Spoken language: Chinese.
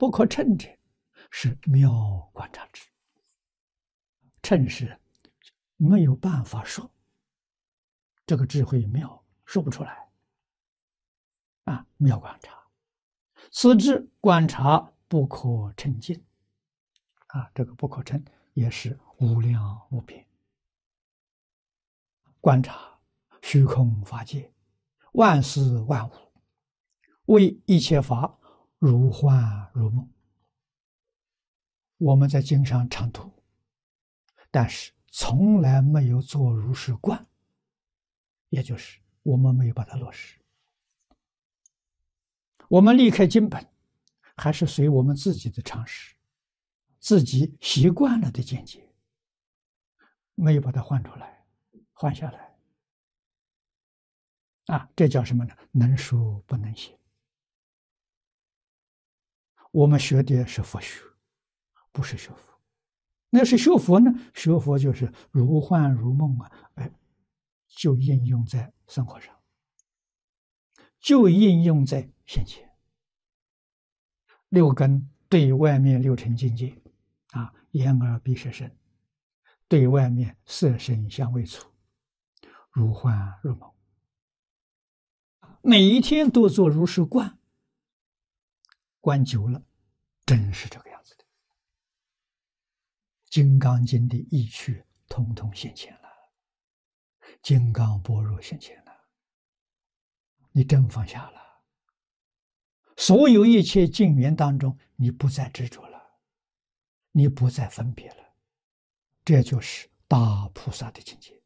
不可称者，是妙观察智。称是没有办法说，这个智慧妙说不出来。啊，妙观察，此智观察不可称尽。啊，这个不可称也是无量无边。观察虚空法界，万事万物，为一切法如幻如梦。我们在经上常读，但是从来没有做如是观，也就是我们没有把它落实。我们离开经本，还是随我们自己的常识，自己习惯了的见解，没有把它换出来。换下来，啊，这叫什么呢？能说不能行。我们学的是佛学，不是学佛。那是学佛呢？学佛就是如幻如梦啊！哎，就应用在生活上，就应用在现前。六根对外面六尘境界，啊，眼耳鼻舌身，对外面色声香味触。如幻如梦，每一天都做如是观，观久了，真是这个样子的。《金刚经》的意趣通通现前了，《金刚般若》现前了，你真放下了，所有一切境缘当中，你不再执着了，你不再分别了，这就是大菩萨的境界。